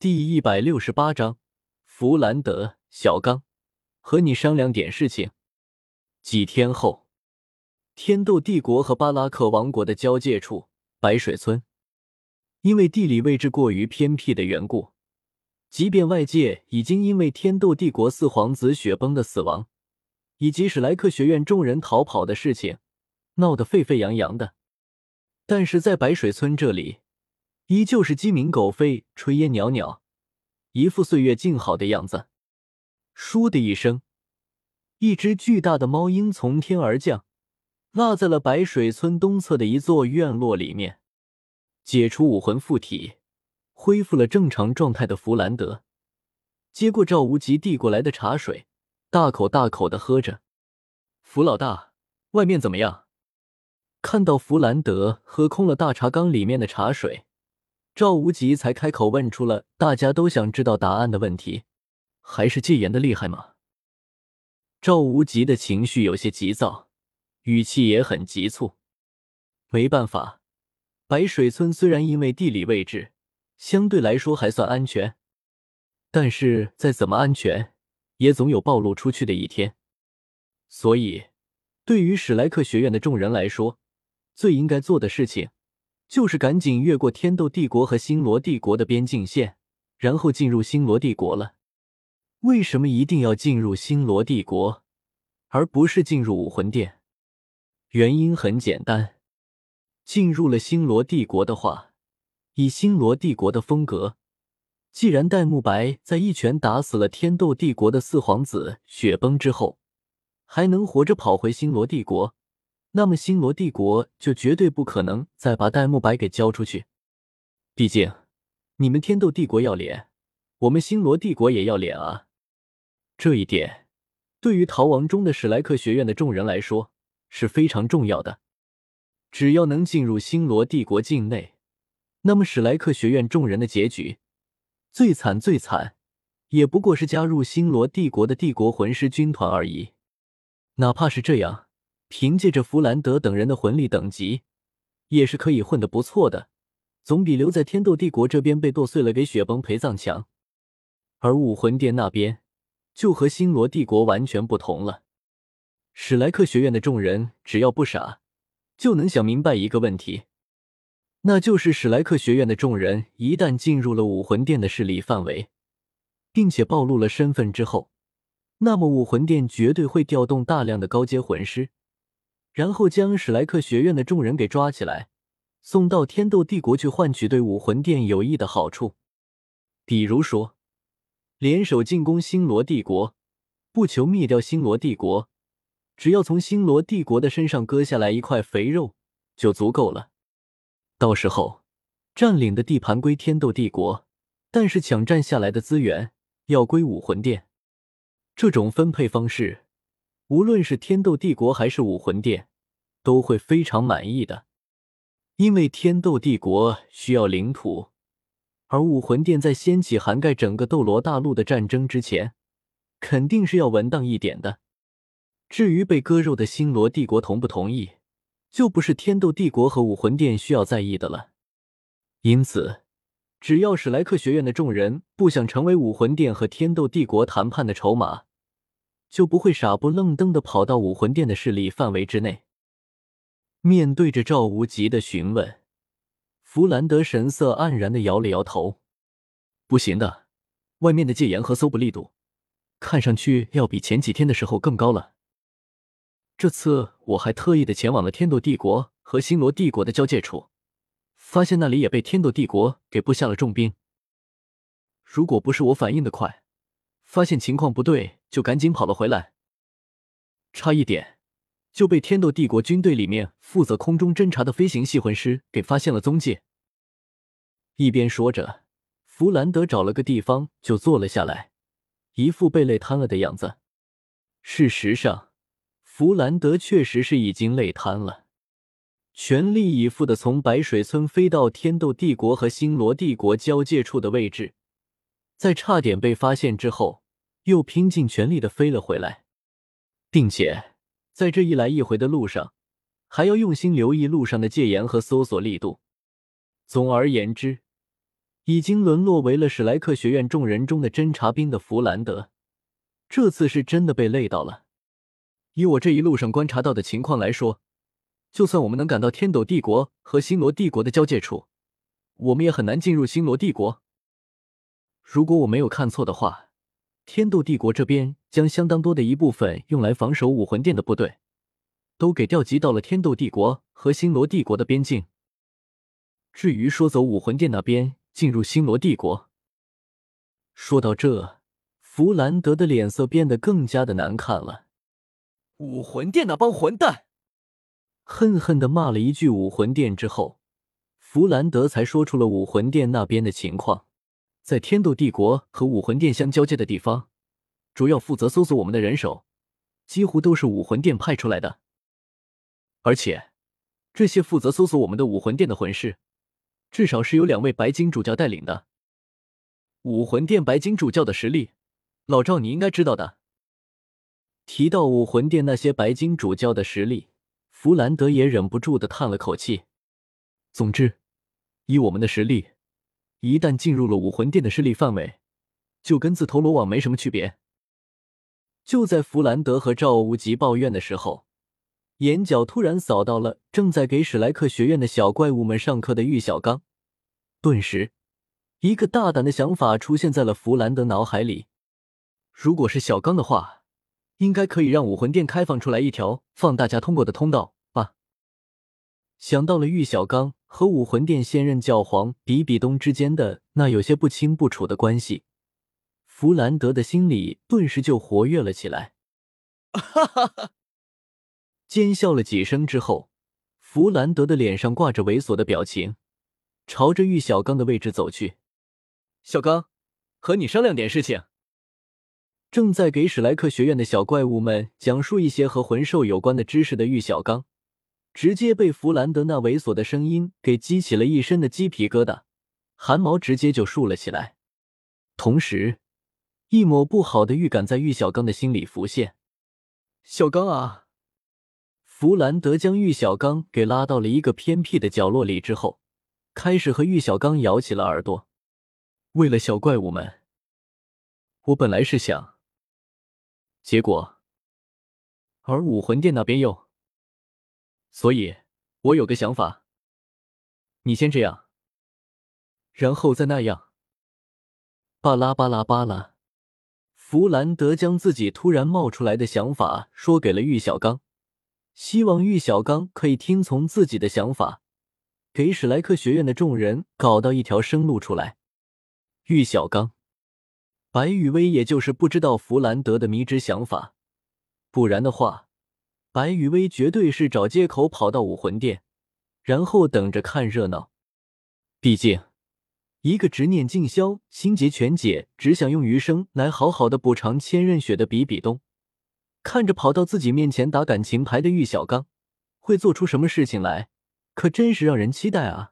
第一百六十八章，弗兰德，小刚，和你商量点事情。几天后，天斗帝国和巴拉克王国的交界处，白水村，因为地理位置过于偏僻的缘故，即便外界已经因为天斗帝国四皇子雪崩的死亡，以及史莱克学院众人逃跑的事情闹得沸沸扬扬的，但是在白水村这里。依旧是鸡鸣狗吠、炊烟袅袅，一副岁月静好的样子。倏的一声，一只巨大的猫鹰从天而降，落在了白水村东侧的一座院落里面。解除武魂附体，恢复了正常状态的弗兰德，接过赵无极递过来的茶水，大口大口的喝着。弗老大，外面怎么样？看到弗兰德喝空了大茶缸里面的茶水。赵无极才开口问出了大家都想知道答案的问题：“还是戒严的厉害吗？”赵无极的情绪有些急躁，语气也很急促。没办法，白水村虽然因为地理位置相对来说还算安全，但是再怎么安全，也总有暴露出去的一天。所以，对于史莱克学院的众人来说，最应该做的事情。就是赶紧越过天斗帝国和星罗帝国的边境线，然后进入星罗帝国了。为什么一定要进入星罗帝国，而不是进入武魂殿？原因很简单，进入了星罗帝国的话，以星罗帝国的风格，既然戴沐白在一拳打死了天斗帝国的四皇子雪崩之后，还能活着跑回星罗帝国。那么，星罗帝国就绝对不可能再把戴沐白给交出去。毕竟，你们天斗帝国要脸，我们星罗帝国也要脸啊！这一点，对于逃亡中的史莱克学院的众人来说是非常重要的。只要能进入星罗帝国境内，那么史莱克学院众人的结局，最惨最惨，也不过是加入星罗帝国的帝国魂师军团而已。哪怕是这样。凭借着弗兰德等人的魂力等级，也是可以混得不错的，总比留在天斗帝国这边被剁碎了给雪崩陪葬强。而武魂殿那边就和星罗帝国完全不同了。史莱克学院的众人只要不傻，就能想明白一个问题，那就是史莱克学院的众人一旦进入了武魂殿的势力范围，并且暴露了身份之后，那么武魂殿绝对会调动大量的高阶魂师。然后将史莱克学院的众人给抓起来，送到天斗帝国去换取对武魂殿有益的好处，比如说联手进攻星罗帝国，不求灭掉星罗帝国，只要从星罗帝国的身上割下来一块肥肉就足够了。到时候占领的地盘归天斗帝国，但是抢占下来的资源要归武魂殿。这种分配方式。无论是天斗帝国还是武魂殿，都会非常满意的，因为天斗帝国需要领土，而武魂殿在掀起涵盖整个斗罗大陆的战争之前，肯定是要稳当一点的。至于被割肉的星罗帝国同不同意，就不是天斗帝国和武魂殿需要在意的了。因此，只要史莱克学院的众人不想成为武魂殿和天斗帝国谈判的筹码。就不会傻不愣登的跑到武魂殿的势力范围之内。面对着赵无极的询问，弗兰德神色黯然的摇了摇头：“不行的，外面的戒严和搜捕力度，看上去要比前几天的时候更高了。这次我还特意的前往了天斗帝国和星罗帝国的交界处，发现那里也被天斗帝国给布下了重兵。如果不是我反应的快。”发现情况不对，就赶紧跑了回来。差一点就被天斗帝国军队里面负责空中侦察的飞行系魂师给发现了踪迹。一边说着，弗兰德找了个地方就坐了下来，一副被累瘫了的样子。事实上，弗兰德确实是已经累瘫了，全力以赴的从白水村飞到天斗帝国和星罗帝国交界处的位置。在差点被发现之后，又拼尽全力的飞了回来，并且在这一来一回的路上，还要用心留意路上的戒严和搜索力度。总而言之，已经沦落为了史莱克学院众人中的侦察兵的弗兰德，这次是真的被累到了。以我这一路上观察到的情况来说，就算我们能赶到天斗帝国和星罗帝国的交界处，我们也很难进入星罗帝国。如果我没有看错的话，天斗帝国这边将相当多的一部分用来防守武魂殿的部队，都给调集到了天斗帝国和星罗帝国的边境。至于说走武魂殿那边。进入星罗帝国。说到这，弗兰德的脸色变得更加的难看了。武魂殿那帮混蛋，恨恨的骂了一句武魂殿之后，弗兰德才说出了武魂殿那边的情况。在天斗帝国和武魂殿相交接的地方，主要负责搜索我们的人手，几乎都是武魂殿派出来的。而且，这些负责搜索我们的武魂殿的魂师。至少是由两位白金主教带领的武魂殿白金主教的实力，老赵你应该知道的。提到武魂殿那些白金主教的实力，弗兰德也忍不住的叹了口气。总之，以我们的实力，一旦进入了武魂殿的势力范围，就跟自投罗网没什么区别。就在弗兰德和赵无极抱怨的时候。眼角突然扫到了正在给史莱克学院的小怪物们上课的玉小刚，顿时，一个大胆的想法出现在了弗兰德脑海里。如果是小刚的话，应该可以让武魂殿开放出来一条放大家通过的通道吧？想到了玉小刚和武魂殿现任教皇比比东之间的那有些不清不楚的关系，弗兰德的心里顿时就活跃了起来。哈哈哈！尖笑了几声之后，弗兰德的脸上挂着猥琐的表情，朝着玉小刚的位置走去。小刚，和你商量点事情。正在给史莱克学院的小怪物们讲述一些和魂兽有关的知识的玉小刚，直接被弗兰德那猥琐的声音给激起了一身的鸡皮疙瘩，汗毛直接就竖了起来。同时，一抹不好的预感在玉小刚的心里浮现。小刚啊！弗兰德将玉小刚给拉到了一个偏僻的角落里之后，开始和玉小刚咬起了耳朵。为了小怪物们，我本来是想，结果，而武魂殿那边又，所以我有个想法，你先这样，然后再那样。巴拉巴拉巴拉，弗兰德将自己突然冒出来的想法说给了玉小刚。希望玉小刚可以听从自己的想法，给史莱克学院的众人搞到一条生路出来。玉小刚、白雨薇，也就是不知道弗兰德的迷之想法，不然的话，白雨薇绝对是找借口跑到武魂殿，然后等着看热闹。毕竟，一个执念尽消、心结全解，只想用余生来好好的补偿千仞雪的比比东。看着跑到自己面前打感情牌的玉小刚，会做出什么事情来？可真是让人期待啊！